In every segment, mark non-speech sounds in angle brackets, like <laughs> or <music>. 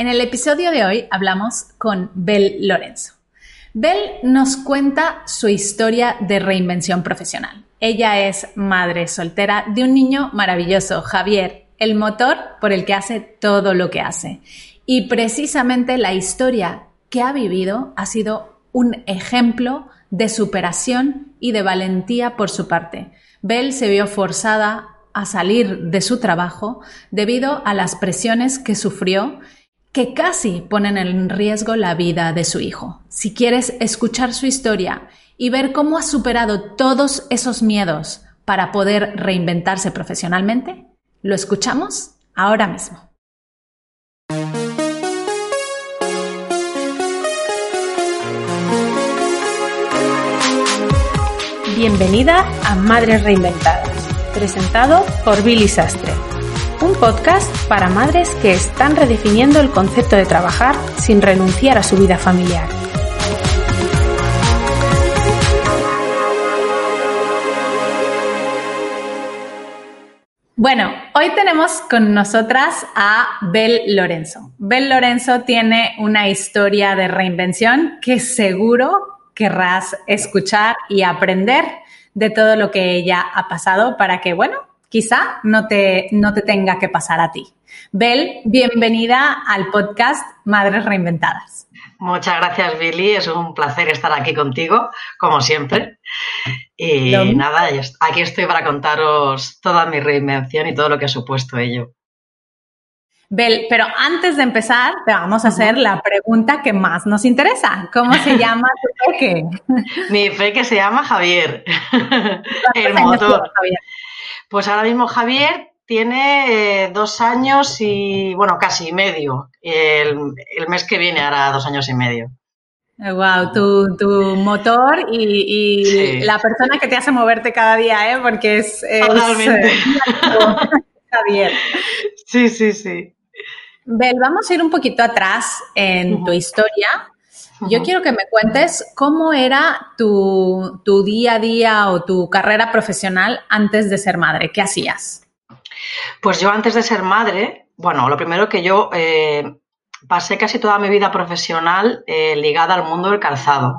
En el episodio de hoy hablamos con Bel Lorenzo. Bel nos cuenta su historia de reinvención profesional. Ella es madre soltera de un niño maravilloso, Javier, el motor por el que hace todo lo que hace. Y precisamente la historia que ha vivido ha sido un ejemplo de superación y de valentía por su parte. Bel se vio forzada a salir de su trabajo debido a las presiones que sufrió que casi ponen en riesgo la vida de su hijo. Si quieres escuchar su historia y ver cómo ha superado todos esos miedos para poder reinventarse profesionalmente, lo escuchamos ahora mismo. Bienvenida a Madres Reinventadas, presentado por Billy Sastre un podcast para madres que están redefiniendo el concepto de trabajar sin renunciar a su vida familiar. Bueno, hoy tenemos con nosotras a Bel Lorenzo. Bel Lorenzo tiene una historia de reinvención que seguro querrás escuchar y aprender de todo lo que ella ha pasado para que, bueno, quizá no te, no te tenga que pasar a ti. Bel, bienvenida al podcast Madres Reinventadas. Muchas gracias, Billy. Es un placer estar aquí contigo, como siempre. Y nada, aquí estoy para contaros toda mi reinvención y todo lo que ha supuesto ello. Bel, pero antes de empezar, te vamos a hacer la pregunta que más nos interesa. ¿Cómo se <laughs> llama tu peque? Mi peque se llama Javier. El motor. Javier? Pues ahora mismo Javier tiene eh, dos años y, bueno, casi medio. El, mes que viene hará dos años y medio. Wow, tu, tu motor y, la persona que te hace moverte cada día, ¿eh? Porque es... Totalmente. Eh, <laughs> Javier. Sí, sí, sí. Bel, vamos a ir un poquito atrás en tu historia yo quiero que me cuentes cómo era tu, día a día o tu carrera profesional antes de ser madre. ¿Qué hacías? Pues yo antes de ser madre, bueno, lo primero que yo eh, pasé casi toda mi vida profesional eh, ligada al mundo del calzado.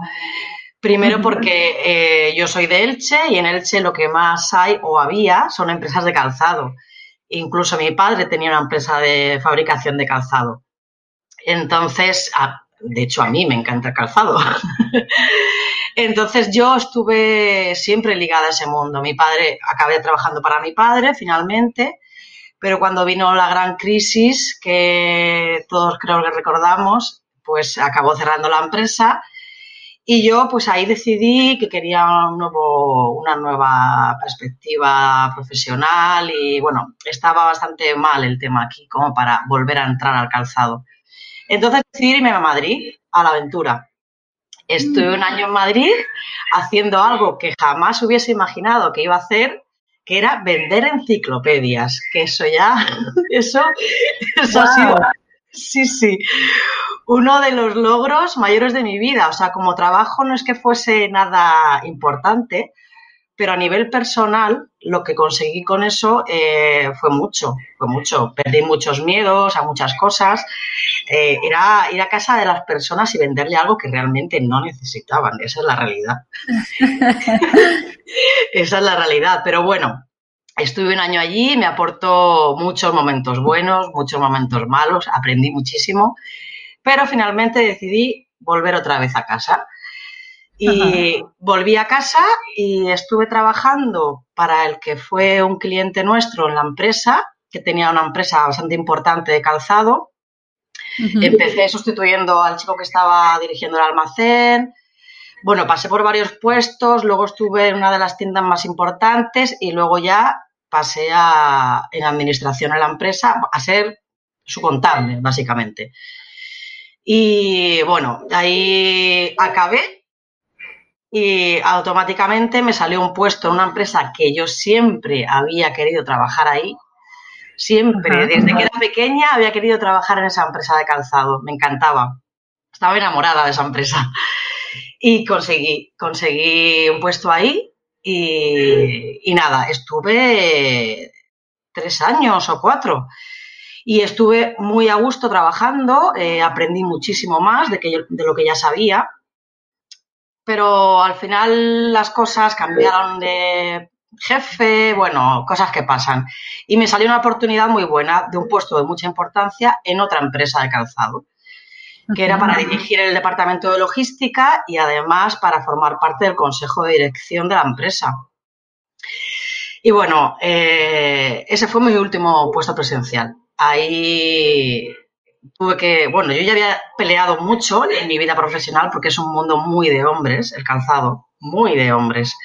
Primero porque eh, yo soy de Elche y en Elche lo que más hay o había son empresas de calzado. Incluso mi padre tenía una empresa de fabricación de calzado. Entonces, de hecho, a mí me encanta el calzado. <laughs> Entonces yo estuve siempre ligada a ese mundo. Mi padre, acabé trabajando para mi padre finalmente, pero cuando vino la gran crisis, que todos creo que recordamos, pues acabó cerrando la empresa y yo pues ahí decidí que quería un nuevo, una nueva perspectiva profesional y bueno, estaba bastante mal el tema aquí como para volver a entrar al calzado. Entonces decidí irme a Madrid, a la aventura. Estuve un año en Madrid haciendo algo que jamás hubiese imaginado que iba a hacer, que era vender enciclopedias, que eso ya, <laughs> eso, eso ha sido, sí, sí, uno de los logros mayores de mi vida. O sea, como trabajo no es que fuese nada importante, pero a nivel personal lo que conseguí con eso eh, fue mucho, fue mucho. Perdí muchos miedos a muchas cosas. Eh, era ir a casa de las personas y venderle algo que realmente no necesitaban. Esa es la realidad. <laughs> Esa es la realidad. Pero bueno, estuve un año allí, me aportó muchos momentos buenos, muchos momentos malos, aprendí muchísimo, pero finalmente decidí volver otra vez a casa. Y volví a casa y estuve trabajando para el que fue un cliente nuestro en la empresa, que tenía una empresa bastante importante de calzado. Empecé sustituyendo al chico que estaba dirigiendo el almacén. Bueno, pasé por varios puestos, luego estuve en una de las tiendas más importantes y luego ya pasé a, en administración en la empresa a ser su contable, básicamente. Y bueno, ahí acabé y automáticamente me salió un puesto en una empresa que yo siempre había querido trabajar ahí. Siempre, desde que era pequeña había querido trabajar en esa empresa de calzado, me encantaba. Estaba enamorada de esa empresa. <laughs> Y conseguí, conseguí un puesto ahí y, y nada, estuve tres años o cuatro. Y estuve muy a gusto trabajando, eh, aprendí muchísimo más de, que de lo que ya sabía, pero al final las cosas cambiaron de jefe, bueno, cosas que pasan. Y me salió una oportunidad muy buena de un puesto de mucha importancia en otra empresa de calzado, que era para dirigir el departamento de logística y además para formar parte del consejo de dirección de la empresa. Y bueno, eh, ese fue mi último puesto presencial. Ahí tuve que, bueno, yo ya había peleado mucho en mi vida profesional porque es un mundo muy de hombres, el calzado, muy de hombres.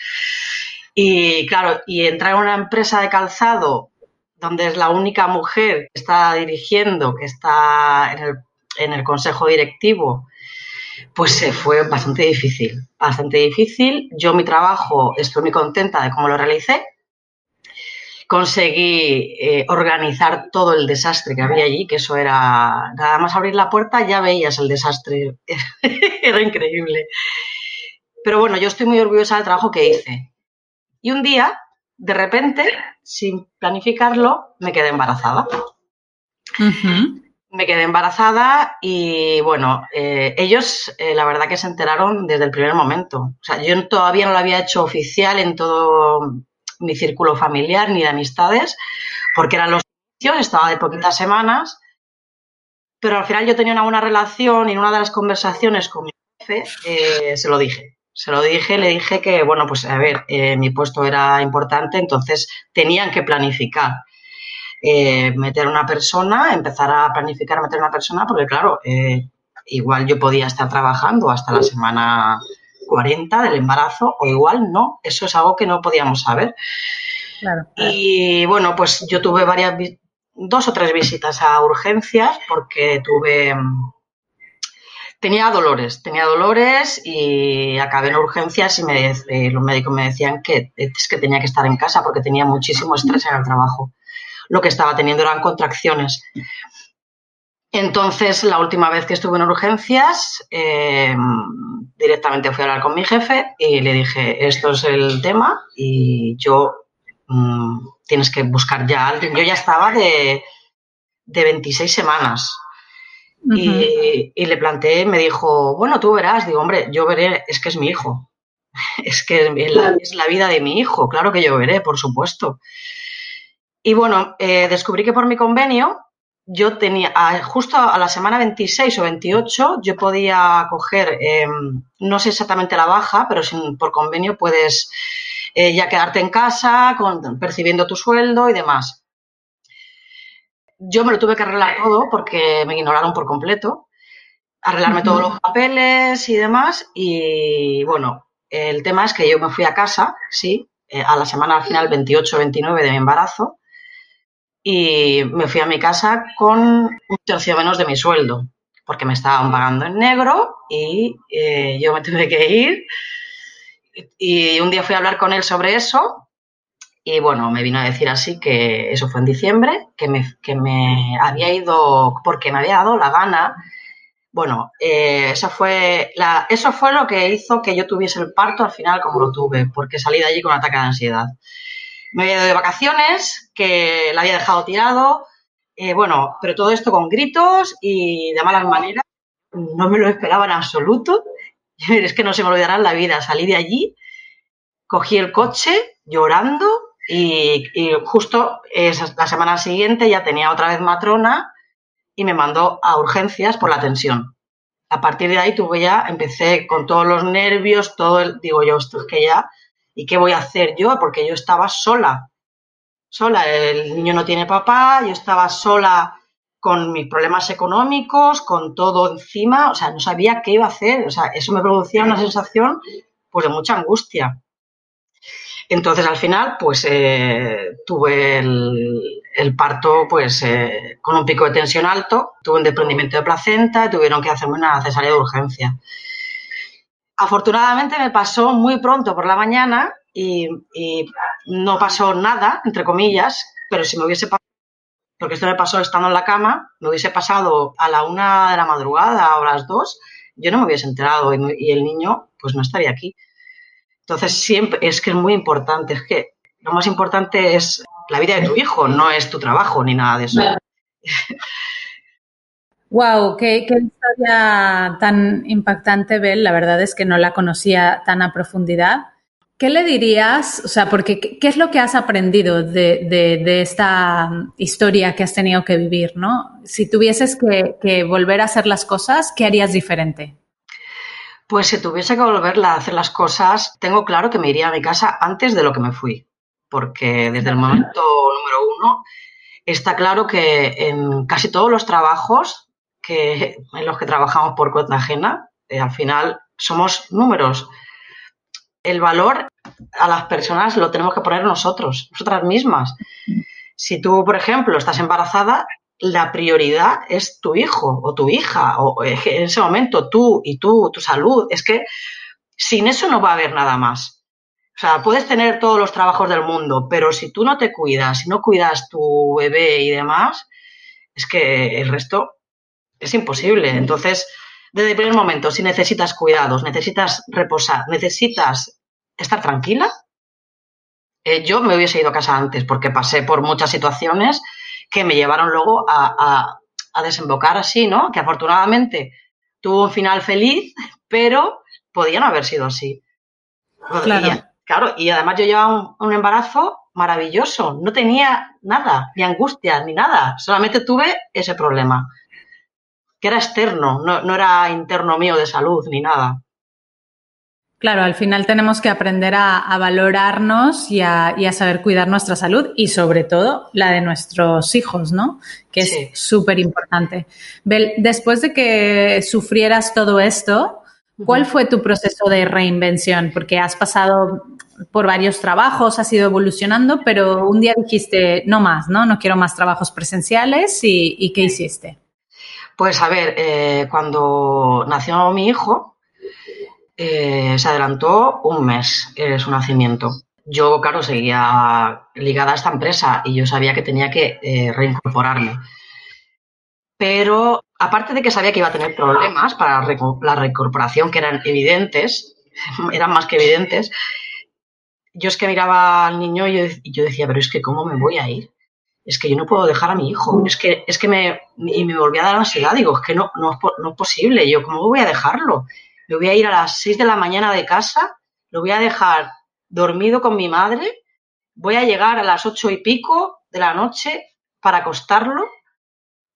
Y claro, y entrar en una empresa de calzado donde es la única mujer que está dirigiendo, que está en el, en el consejo directivo, pues se fue bastante difícil, bastante difícil. Yo mi trabajo estoy muy contenta de cómo lo realicé. Conseguí eh, organizar todo el desastre que había allí, que eso era, nada más abrir la puerta ya veías el desastre, <laughs> era increíble. Pero bueno, yo estoy muy orgullosa del trabajo que hice. Y un día, de repente, sin planificarlo, me quedé embarazada. Me quedé embarazada y bueno, eh, ellos eh, la verdad que se enteraron desde el primer momento. O sea, yo todavía no lo había hecho oficial en todo mi círculo familiar ni de amistades, porque eran los inicios, estaba de poquitas semanas, pero al final yo tenía una buena relación y en una de las conversaciones con mi jefe eh, se lo dije. Se lo dije, le dije que, bueno, pues a ver, eh, mi puesto era importante, entonces tenían que planificar. Eh, meter una persona, empezar a planificar meter una persona, porque claro, eh, igual yo podía estar trabajando hasta la semana 40 del embarazo, o igual no, eso es algo que no podíamos saber. Y bueno, pues yo tuve varias, dos o tres visitas a urgencias, porque tuve Tenía dolores, tenía dolores y acabé en urgencias y me, eh, los médicos me decían que es que tenía que estar en casa porque tenía muchísimo estrés en el trabajo. Lo que estaba teniendo eran contracciones. Entonces, la última vez que estuve en urgencias, em, directamente fui a hablar con mi jefe y le dije, esto es el tema y yo mm, tienes que buscar ya a alguien. Yo ya estaba de, de 26 semanas y, le planteé, me dijo, bueno, tú verás, digo, hombre, yo veré, es que es mi hijo, <laughs> es que es la, vida de mi hijo, claro que yo veré, por supuesto. Y bueno, eh, descubrí que por mi convenio yo tenía, justo a la semana 26 o 28, yo podía coger, em, no sé exactamente la baja, pero sin, por convenio puedes eh, ya quedarte en casa con, percibiendo tu sueldo y demás. Yo me lo tuve que arreglar todo porque me ignoraron por completo. Arreglarme todos los papeles y demás. Y bueno, el tema es que yo me fui a casa, sí, eh, a la semana al final 28-29 de mi embarazo. Y me fui a mi casa con un tercio menos de mi sueldo, porque me estaban pagando en negro y eh, yo me tuve que ir. Y un día fui a hablar con él sobre eso y bueno, me vino a decir así que eso fue en diciembre, que me, que me había ido porque me había dado la gana. Bueno, eh, eso, fue la, eso fue lo que hizo que yo tuviese el parto al final como lo tuve, porque salí de allí con un ataque de ansiedad. Me había ido de vacaciones, que la había dejado tirado, eh, bueno, pero todo esto con gritos y de malas maneras. No me lo esperaba en absoluto. <laughs> Es que no se me olvidará la vida. Salí de allí, cogí el coche llorando y, justo la semana siguiente ya tenía otra vez matrona y me mandó a urgencias por la tensión. A partir de ahí tuve ya, empecé con todos los nervios, todo el, digo yo, esto es que ya, ¿y qué voy a hacer yo? Porque yo estaba sola, sola, el niño no tiene papá, yo estaba sola con mis problemas económicos, con todo encima, o sea, no sabía qué iba a hacer, o sea, eso me producía una sensación pues de mucha angustia. Entonces, al final, pues eh, tuve el, parto pues eh, con un pico de tensión alto, tuve un desprendimiento de placenta tuvieron que hacerme una cesárea de urgencia. Afortunadamente me pasó muy pronto por la mañana y, no pasó nada, entre comillas, pero si me hubiese pasado, porque esto me pasó estando en la cama, me hubiese pasado a la una de la madrugada o a las dos, yo no me hubiese enterado y el niño pues no estaría aquí. Entonces, siempre es que es muy importante, es que lo más importante es la vida de tu hijo, no es tu trabajo ni nada de eso. <laughs> Wow, qué, historia tan impactante, Bel. La verdad es que no la conocía tan a profundidad. ¿Qué le dirías? O sea, porque ¿qué es lo que has aprendido de, esta historia que has tenido que vivir, no? Si tuvieses que, volver a hacer las cosas, ¿qué harías diferente? Pues si tuviese que volver a hacer las cosas, tengo claro que me iría a mi casa antes de lo que me fui. Porque desde el momento número uno está claro que en casi todos los trabajos que, en los que trabajamos por cuenta ajena, eh, al final somos números el valor a las personas lo tenemos que poner nosotros, nosotras mismas. Si tú, por ejemplo, estás embarazada, la prioridad es tu hijo o tu hija, o en ese momento tú y tú, tu salud. Es que sin eso no va a haber nada más. O sea, puedes tener todos los trabajos del mundo, pero si tú no te cuidas, si no cuidas tu bebé y demás, es que el resto es imposible. Entonces, desde el primer momento, si necesitas cuidados, necesitas reposar, necesitas estar tranquila, eh, yo me hubiese ido a casa antes porque pasé por muchas situaciones que me llevaron luego a, desembocar así, ¿no? Que afortunadamente tuvo un final feliz, pero podían haber sido así. Claro. Y, claro, y además yo llevaba un, embarazo maravilloso, no tenía nada, ni angustia, ni nada, solamente tuve ese problema que era externo, no, era interno mío de salud ni nada. Claro, al final tenemos que aprender a, valorarnos y a, saber cuidar nuestra salud y sobre todo la de nuestros hijos, ¿no? Que es súper importante. Bel, después de que sufrieras todo esto, ¿cuál fue tu proceso de reinvención? Porque has pasado por varios trabajos, has ido evolucionando, pero un día dijiste, no más, ¿no? No quiero más trabajos presenciales y, y ¿qué hiciste? Pues a ver, eh, cuando nació mi hijo, eh, se adelantó un mes eh, su nacimiento. Yo, claro, seguía ligada a esta empresa y yo sabía que tenía que reincorporarme. Pero aparte de que sabía que iba a tener problemas para la reincorporación, que eran evidentes, <laughs> eran más que evidentes, yo es que miraba al niño y yo decía, pero es que ¿cómo me voy a ir? Es que yo no puedo dejar a mi hijo, es que, es que me, y me volví a dar ansiedad, digo, es que no, no, es, posible, yo, ¿cómo voy a dejarlo? Me voy a ir a las 6 de la mañana de casa, lo voy a dejar dormido con mi madre, voy a llegar a las ocho y pico de la noche para acostarlo,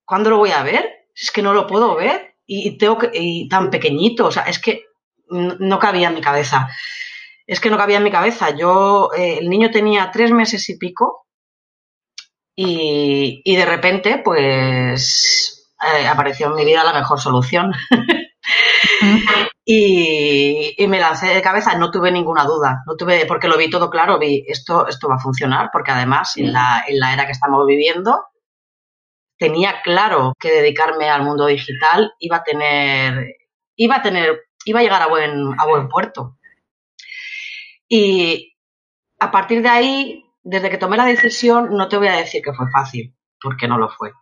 ¿cuándo lo voy a ver? Es que no lo puedo ver y, tengo que, y tan pequeñito, o sea, es que no cabía en mi cabeza. Es que no cabía en mi cabeza. Yo, eh, el niño tenía tres meses y pico y, de repente, pues, eh, apareció en mi vida la mejor solución. <laughs> y, me lancé de cabeza, no tuve ninguna duda, no tuve, porque lo vi todo claro, vi esto, esto va a funcionar, porque además en la, en la era que estamos viviendo, tenía claro que dedicarme al mundo digital iba a tener, iba a tener, iba a llegar a buen, a buen puerto. Y a partir de ahí desde que tomé la decisión, no te voy a decir que fue fácil, porque no lo fue.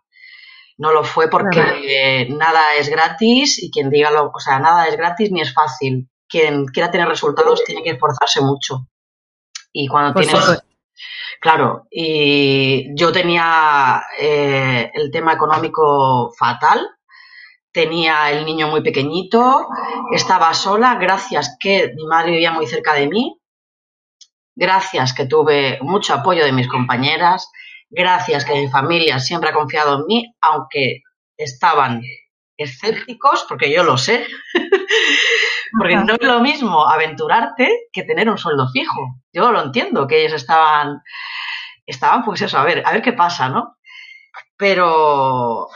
No lo fue porque nada es gratis y quien diga lo, o sea, nada es gratis ni es fácil. Quien quiera tener resultados tiene que esforzarse mucho. Y cuando tienes, claro, y yo tenía eh, el tema económico fatal, tenía el niño muy pequeñito, estaba sola, gracias que mi madre vivía muy cerca de mí, gracias que tuve mucho apoyo de mis compañeras, gracias que mi familia siempre ha confiado en mí, aunque estaban escépticos, porque yo lo sé, <laughs> porque no es lo mismo aventurarte que tener un sueldo fijo. Yo lo entiendo, que ellos estaban, estaban pues eso, a ver, a ver qué pasa, ¿no? Pero,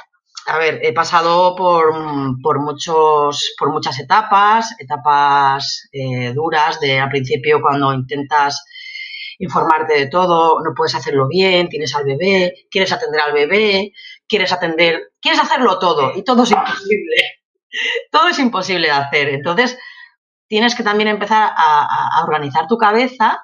a ver, he pasado por, por muchos, por muchas etapas, etapas eh, duras de al principio cuando intentas informarte de todo, no puedes hacerlo bien, tienes al bebé, quieres atender al bebé, quieres atender, quieres hacerlo todo y todo es imposible. <laughs> todo es imposible de hacer. Entonces, tienes que también empezar a, organizar tu cabeza,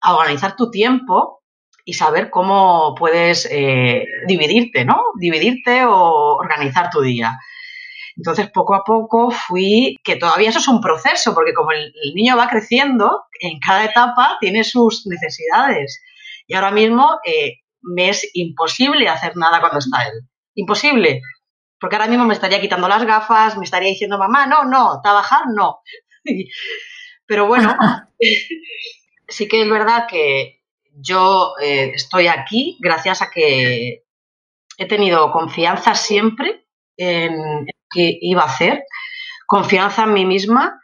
a organizar tu tiempo y saber cómo puedes eh, dividirte, ¿no? Dividirte o organizar tu día. Entonces, poco a poco fui, que todavía eso es un proceso, porque como el, niño va creciendo, en cada etapa tiene sus necesidades. Y ahora mismo eh, me es imposible hacer nada cuando está él. imposible, porque ahora mismo me estaría quitando las gafas, me estaría diciendo, mamá, no, no, trabajar no. <laughs> Pero bueno, <laughs> sí que es verdad que yo eh, estoy aquí gracias a que he tenido confianza siempre en que iba a hacer, confianza en mí misma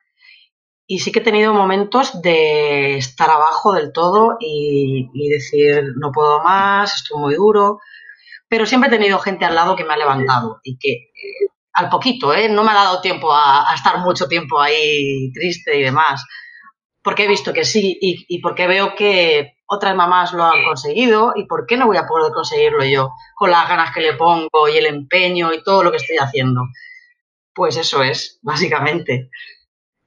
y sí que he tenido momentos de estar abajo del todo y, decir, no puedo más, estoy muy duro, pero siempre he tenido gente al lado que me ha levantado y que eh, al poquito, ¿eh? no me ha dado tiempo a, estar mucho tiempo ahí triste y demás, porque he visto que sí y porque veo que otras mamás lo han conseguido y por qué no voy a poder conseguirlo yo con las ganas que le pongo y el empeño y todo lo que estoy haciendo. Pues eso es, básicamente.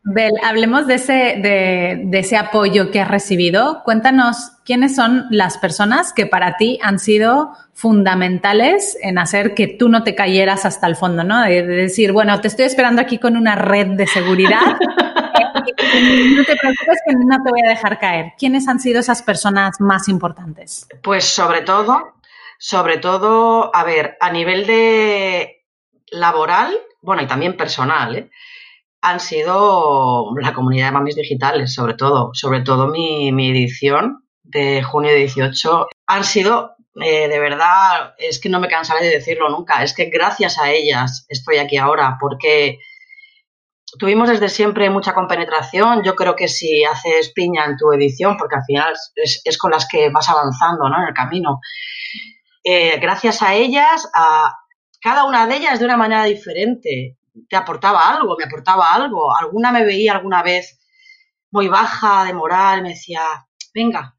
Bel, hablemos de ese, de, ese apoyo que has recibido. Cuéntanos quiénes son las personas que para ti han sido fundamentales en hacer que tú no te cayeras hasta el fondo, ¿no? De, decir, bueno, te estoy esperando aquí con una red de seguridad. <laughs> <laughs> no te preocupes que no te voy a dejar caer. ¿Quiénes han sido esas personas más importantes? Pues sobre todo, sobre todo, a ver, a nivel de laboral, bueno, y también personal, ¿eh? han sido la comunidad de mamis digitales, sobre todo, sobre todo mi, edición de junio de 18, han sido, eh, de verdad, es que no me cansaré de decirlo nunca, es que gracias a ellas estoy aquí ahora, porque tuvimos desde siempre mucha compenetración, yo creo que si haces piña en tu edición, porque al final es, con las que vas avanzando ¿no? en el camino, eh, gracias a ellas, a cada una de ellas de una manera diferente, te aportaba algo, me aportaba algo. Alguna me veía alguna vez muy baja de moral, me decía, venga,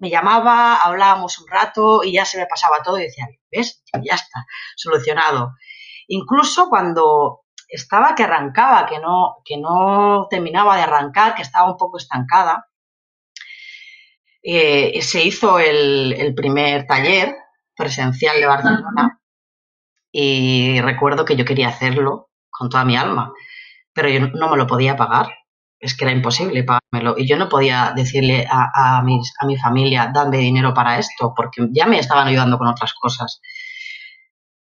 me llamaba, hablábamos un rato y ya se me pasaba todo y decía, ¿ves? Ya está, solucionado. Incluso cuando estaba que arrancaba, que no, que no terminaba de arrancar, que estaba un poco estancada, eh, se hizo el, el, primer taller presencial de Barcelona y recuerdo que yo quería hacerlo con toda mi alma, pero yo no me lo podía pagar. Es que era imposible pagármelo. Y yo no podía decirle a, a, mis, a mi familia, dame dinero para esto, porque ya me estaban ayudando con otras cosas.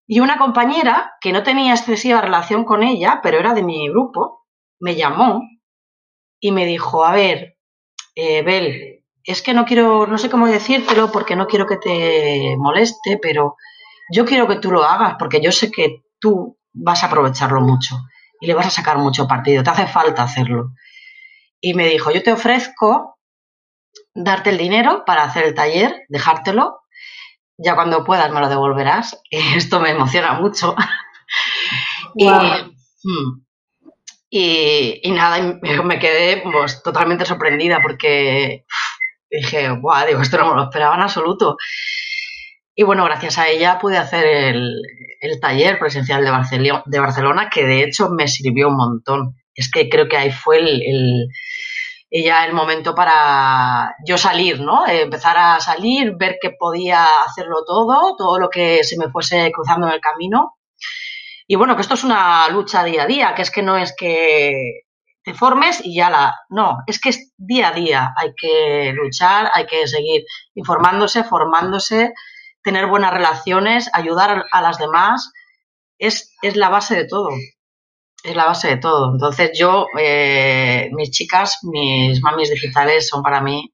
Y una compañera, que no tenía excesiva relación con ella, pero era de mi grupo, me llamó y me dijo, a ver, eh, Bel, es que no quiero, no sé cómo decírtelo porque no quiero que te moleste, pero yo quiero que tú lo hagas porque yo sé que tú vas a aprovecharlo mucho y le vas a sacar mucho partido, te hace falta hacerlo. Y me dijo, yo te ofrezco darte el dinero para hacer el taller, dejártelo, ya cuando puedas me lo devolverás. <laughs> Esto me emociona mucho. <laughs> Hmm, y, y, nada, me quedé pues, totalmente sorprendida porque dije, guau, digo, esto no me lo esperaba en absoluto. Y bueno, gracias a ella pude hacer el, taller presencial de, de Barcelona, que de hecho me sirvió un montón. Es que creo que ahí fue el, ella el momento para yo salir, ¿no? empezar a salir, ver que podía hacerlo todo, todo lo que se me fuese cruzando en el camino. Y bueno, que esto es una lucha día a día, que es que no es que te formes y ya la. No, es que es día a día. Hay que luchar, hay que seguir informándose, formándose tener buenas relaciones, ayudar a las demás, es, es la base de todo. Es la base de todo. Entonces yo, eh, mis chicas, mis mamis digitales son para mí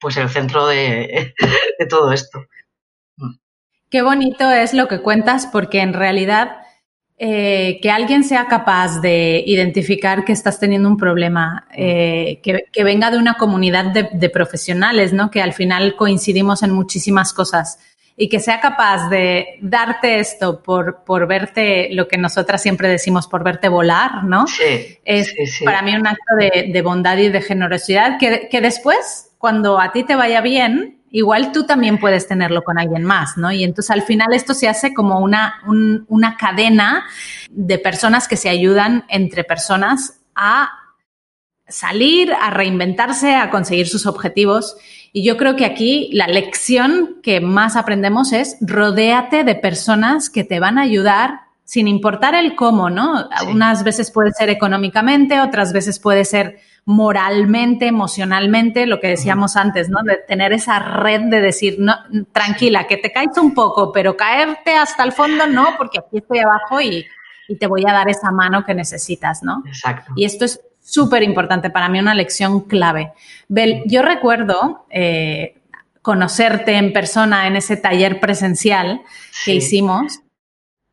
pues el centro <laughs> de, todo esto. Qué bonito es lo que cuentas porque en realidad eh, que alguien sea capaz de identificar que estás teniendo un problema, eh, que, venga de una comunidad de, de, profesionales, ¿no? Que al final coincidimos en muchísimas cosas y que sea capaz de darte esto por, por verte, lo que nosotras siempre decimos, por verte volar, ¿no? Sí, es para mí un acto de, de, bondad y de generosidad que, que después, cuando a ti te vaya bien, igual tú también puedes tenerlo con alguien más, ¿no? Y entonces al final esto se hace como una, una cadena de personas que se ayudan entre personas a salir, a reinventarse, a conseguir sus objetivos. Y yo creo que aquí la lección que más aprendemos es rodéate de personas que te van a ayudar sin importar el cómo, ¿no? Unas veces puede ser económicamente, otras veces puede ser moralmente, emocionalmente, lo que decíamos antes, ¿no? De tener esa red de decir, no, tranquila, que te caes un poco, pero caerte hasta el fondo no, porque aquí estoy abajo y, te voy a dar esa mano que necesitas, ¿no? Exacto. Y esto es súper importante para mí, una lección clave. Bel, yo recuerdo eh, conocerte en persona en ese taller presencial que hicimos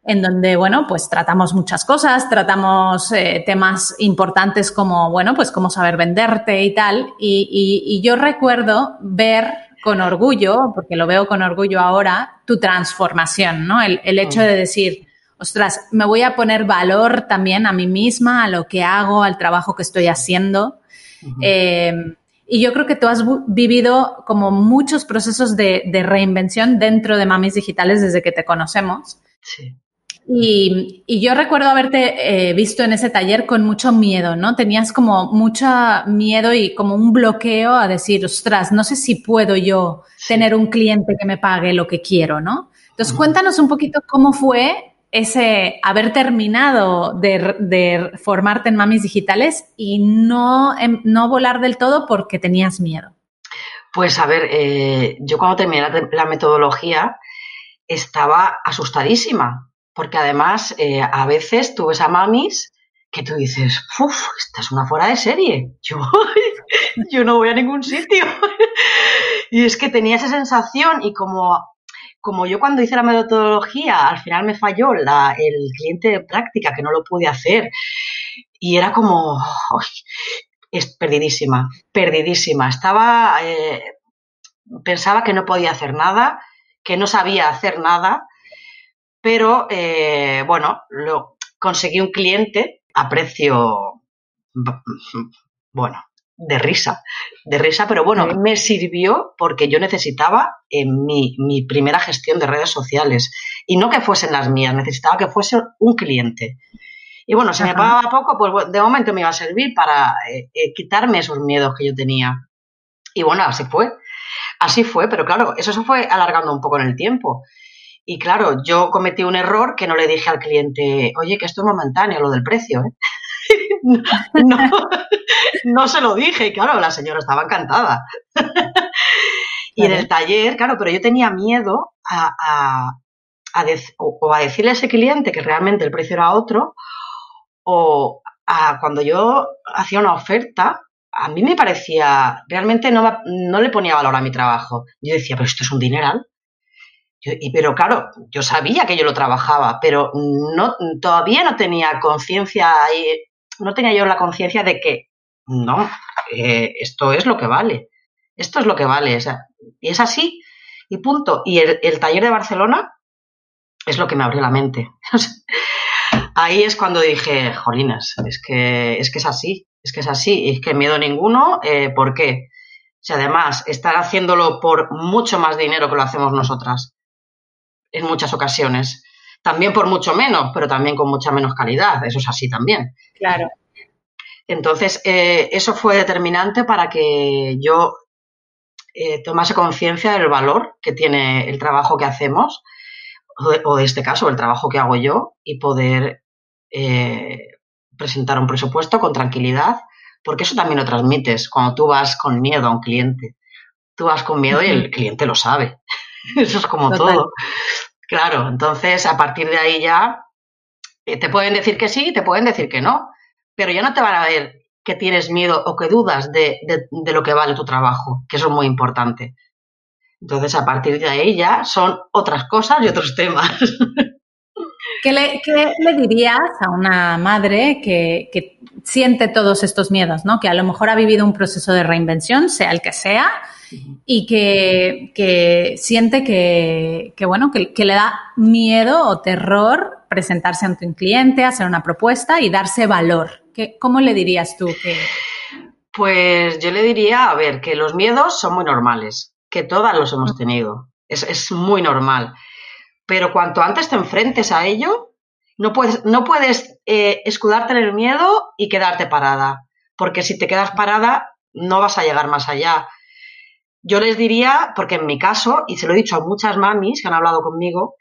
en donde, bueno, pues tratamos muchas cosas, tratamos eh, temas importantes como, bueno, pues cómo saber venderte y tal. Y, yo recuerdo ver con orgullo, porque lo veo con orgullo ahora, tu transformación, ¿no? El, hecho de decir, ostras, me voy a poner valor también a mí misma, a lo que hago, al trabajo que estoy haciendo. Em, y yo creo que tú has vivido como muchos procesos de, de, reinvención dentro de Mamis Digitales desde que te conocemos. Sí. Y, yo recuerdo haberte eh, visto en ese taller con mucho miedo, ¿no? Tenías como mucho miedo y como un bloqueo a decir, ostras, no sé si puedo yo tener un cliente que me pague lo que quiero, ¿no? Entonces, cuéntanos un poquito cómo fue ese haber terminado de, formarte en mamis digitales y no, em, no volar del todo porque tenías miedo. Pues a ver, eh, yo cuando terminé la metodología estaba asustadísima porque además eh, a veces tú ves a mamis que tú dices, uff, esta es una fuera de serie, <laughs> yo, yo no voy a ningún sitio. <laughs> y es que tenía esa sensación y como, como yo cuando hice la metodología al final me falló el cliente de práctica que no lo pude hacer y era como, es perdidísima, perdidísima. Estaba, eh, pensaba que no podía hacer nada, que no sabía hacer nada pero eh, bueno, lo, conseguí un cliente a precio, bueno, de risa, de risa, pero bueno, me sirvió porque yo necesitaba en mi, mi, primera gestión de redes sociales y no que fuesen las mías, necesitaba que fuese un cliente. Y bueno, si me pagaba poco, pues de momento me iba a servir para eh, eh, quitarme esos miedos que yo tenía. Y bueno, así fue. Así fue, pero claro, eso se fue alargando un poco en el tiempo. Y claro, yo cometí un error que no le dije al cliente, oye, que esto es momentáneo, lo del precio. ¿eh? No, no, se lo dije, y claro, la señora estaba encantada. y en el taller, claro, pero yo tenía miedo a, a, a o a decirle a ese cliente que realmente el precio era otro, o a cuando yo hacía una oferta, a mí me parecía, realmente no, no le ponía valor a mi trabajo. Yo decía, pero esto es un dineral y, pero claro, yo sabía que yo lo trabajaba, pero no, todavía no tenía conciencia, no tenía yo la conciencia de que no, esto es lo que vale, esto es lo que vale, y es así, y punto. Y el, el, taller de Barcelona es lo que me abrió la mente. <laughs> Ahí es cuando dije, jolinas, es que, es que es así, es que es así, es que miedo ninguno, eh, ¿por qué? Si además estar haciéndolo por mucho más dinero que lo hacemos nosotras, en muchas ocasiones. También por mucho menos, pero también con mucha menos calidad. Eso es así también. Claro. Entonces, eh, eso fue determinante para que yo eh, tomase conciencia del valor que tiene el trabajo que hacemos, o, en este caso, el trabajo que hago yo, y poder eh, presentar un presupuesto con tranquilidad, porque eso también lo transmites cuando tú vas con miedo a un cliente. Tú vas con miedo y el cliente lo sabe. <laughs> Eso es como todo. Claro, entonces a partir de ahí ya eh, te pueden decir que sí, te pueden decir que no, pero ya no te van a ver que tienes miedo o que dudas de, lo que vale tu trabajo, que eso es muy importante. Entonces, a partir de ahí ya son otras cosas y otros temas. ¿Qué le, le dirías a una madre que, que, siente todos estos miedos, ¿no? que a lo mejor ha vivido un proceso de reinvención, sea el que sea, y que, siente que, bueno, que, le da miedo o terror presentarse ante un cliente, hacer una propuesta y darse valor. ¿Qué, ¿Cómo le dirías tú que...? Pues yo le diría, a ver, que los miedos son muy normales, que todas los hemos tenido, es, muy normal, pero cuanto antes te enfrentes a ello, no puedes, no puedes eh, escudarte en el miedo y quedarte parada, porque si te quedas parada no vas a llegar más allá. Yo les diría, porque en mi caso, y se lo he dicho a muchas mamis que han hablado conmigo,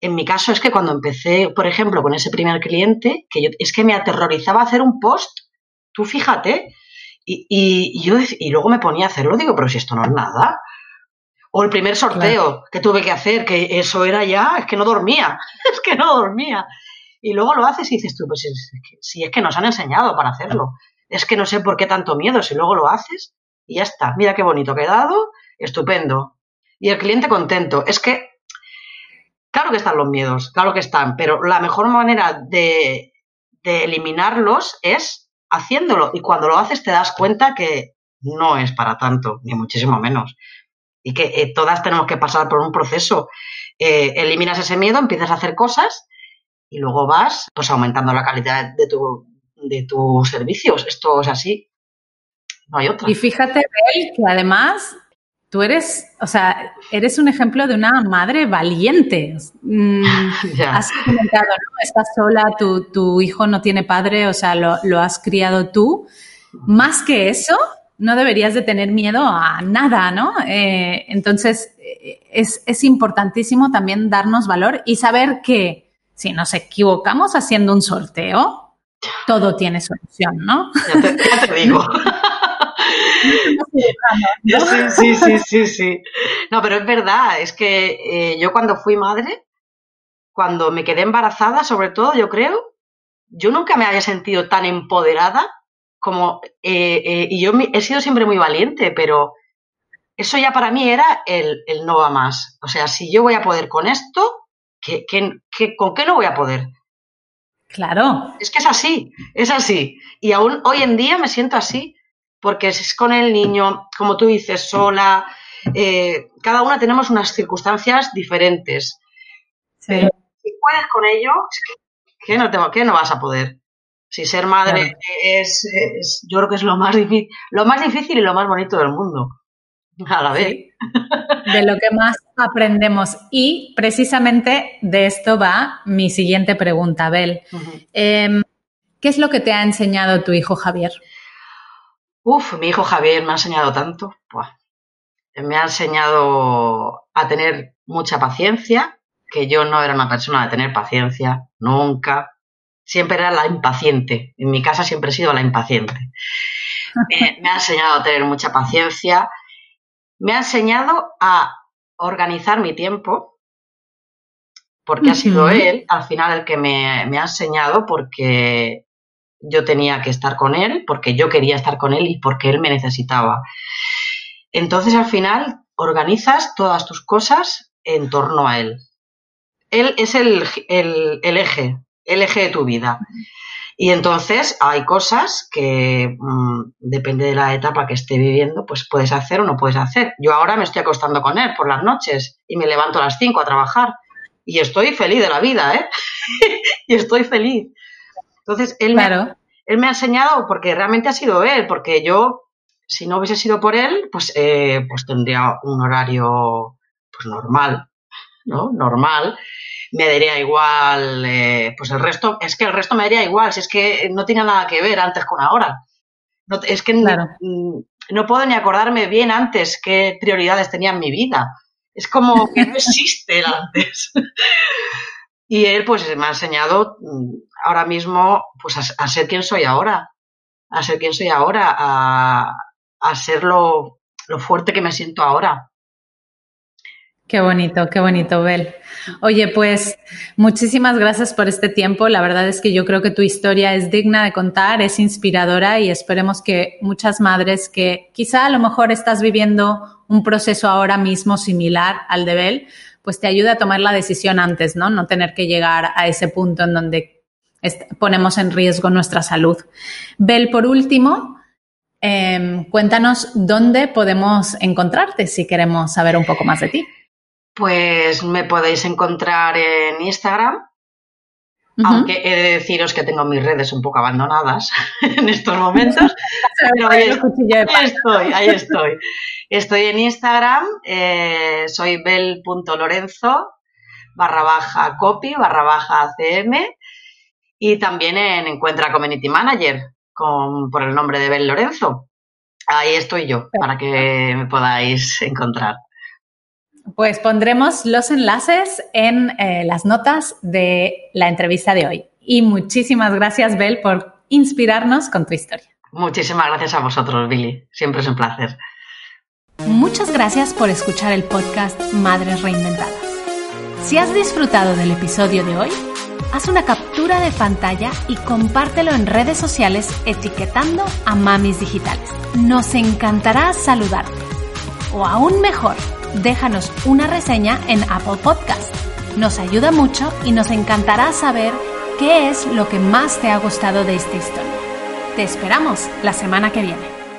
en mi caso es que cuando empecé, por ejemplo, con ese primer cliente, que yo, es que me aterrorizaba hacer un post, tú fíjate, y, yo, y luego me ponía a hacerlo, digo, pero si esto no es nada. O el primer sorteo que tuve que hacer, que eso era ya, es que no dormía, <laughs> es que no dormía. Y luego lo haces y dices tú, pues si es que nos han enseñado para hacerlo. Es que no sé por qué tanto miedo, si luego lo haces y ya está. Mira qué bonito ha quedado, estupendo. Y el cliente contento. Es que, claro que están los miedos, claro que están, pero la mejor manera de, de eliminarlos es haciéndolo. Y cuando lo haces te das cuenta que no es para tanto, ni muchísimo menos. Y que eh, todas tenemos que pasar por un proceso. Eh, eliminas ese miedo, empiezas a hacer cosas y luego vas pues aumentando la calidad de tu, de tus servicios. Esto es así. No hay otra. Y fíjate, que además tú eres, o sea, eres un ejemplo de una madre valiente. Mm, <laughs> has comentado, ¿no? Estás sola, tu, tu, hijo no tiene padre, o sea, lo, lo, has criado tú. Más que eso, no deberías de tener miedo a nada, ¿no? Eh, entonces, eh, es, es importantísimo también darnos valor y saber que si nos equivocamos haciendo un sorteo, todo tiene solución, ¿no? Ya te, digo. <laughs> <laughs> Sí, sí, sí, sí, sí. No, pero es verdad, es que eh, yo cuando fui madre, cuando me quedé embarazada, sobre todo, yo creo, yo nunca me había sentido tan empoderada como, eh, eh, y yo he sido siempre muy valiente, pero eso ya para mí era el, el no va más. O sea, si yo voy a poder con esto, con qué no voy a poder? Claro. Es que es así, es así. Y aún hoy en día me siento así, porque es con el niño, como tú dices, sola. Eh, cada una tenemos unas circunstancias diferentes. Pero si puedes con ello, ¿qué no, te, no vas a poder? Si ser madre es, yo creo que es lo más difícil, lo más difícil y lo más bonito del mundo. A la vez. De lo que más aprendemos. Y precisamente de esto va mi siguiente pregunta, Bel. Em, ¿Qué es lo que te ha enseñado tu hijo Javier? Uf, mi hijo Javier me ha enseñado tanto. Me ha enseñado a tener mucha paciencia, que yo no era una persona de tener paciencia, nunca. Siempre era la impaciente. En mi casa siempre he sido la impaciente. me ha enseñado a tener mucha paciencia me ha enseñado a organizar mi tiempo, porque ha sido él al final el que me, ha enseñado, porque yo tenía que estar con él, porque yo quería estar con él y porque él me necesitaba. Entonces al final organizas todas tus cosas en torno a él. Él es el, el, eje, el eje de tu vida. Y entonces hay cosas que mm, depende de la etapa que esté viviendo, pues puedes hacer o no puedes hacer. Yo ahora me estoy acostando con él por las noches y me levanto a las 5 a trabajar y estoy feliz de la vida, ¿eh? <laughs> y estoy feliz. Entonces, él, me, él me ha enseñado, porque realmente ha sido él, porque yo, si no hubiese sido por él, pues, eh, pues tendría un horario pues normal, ¿no? Normal me daría igual, eh, pues el resto, es que el resto me daría igual, si es que no tiene nada que ver antes con ahora. No, es que mm, no, puedo ni acordarme bien antes qué prioridades tenía en mi vida. Es como que no <laughs> existe el antes. Y él pues me ha enseñado mm, ahora mismo pues a, ser quien soy ahora, a ser quien soy ahora, a, a ser lo, lo fuerte que me siento ahora. Qué bonito, qué bonito, Bel. Oye, pues muchísimas gracias por este tiempo. La verdad es que yo creo que tu historia es digna de contar, es inspiradora y esperemos que muchas madres que quizá a lo mejor estás viviendo un proceso ahora mismo similar al de Bel, pues te ayude a tomar la decisión antes, ¿no? No tener que llegar a ese punto en donde ponemos en riesgo nuestra salud. Bel, por último, em, cuéntanos dónde podemos encontrarte si queremos saber un poco más de ti. Pues me podéis encontrar en Instagram, aunque he de deciros que tengo mis redes un poco abandonadas <laughs> en estos momentos. <laughs> pero ahí, estoy, ahí <laughs> estoy. Estoy en Instagram, eh, soy bel.lorenzo barra baja copy barra baja ACM y también en Encuentra Community Manager con, por el nombre de Bel Lorenzo. Ahí estoy yo para que me podáis encontrar. Pues pondremos los enlaces en eh, las notas de la entrevista de hoy. Y muchísimas gracias, Bel, por inspirarnos con tu historia. Muchísimas gracias a vosotros, Billy. Siempre es un placer. Muchas gracias por escuchar el podcast Madres Reinventadas. Si has disfrutado del episodio de hoy, haz una captura de pantalla y compártelo en redes sociales etiquetando a Mamis Digitales. Nos encantará saludarte. O aún mejor, déjanos una reseña en Apple Podcast. Nos ayuda mucho y nos encantará saber qué es lo que más te ha gustado de esta historia. Te esperamos la semana que viene.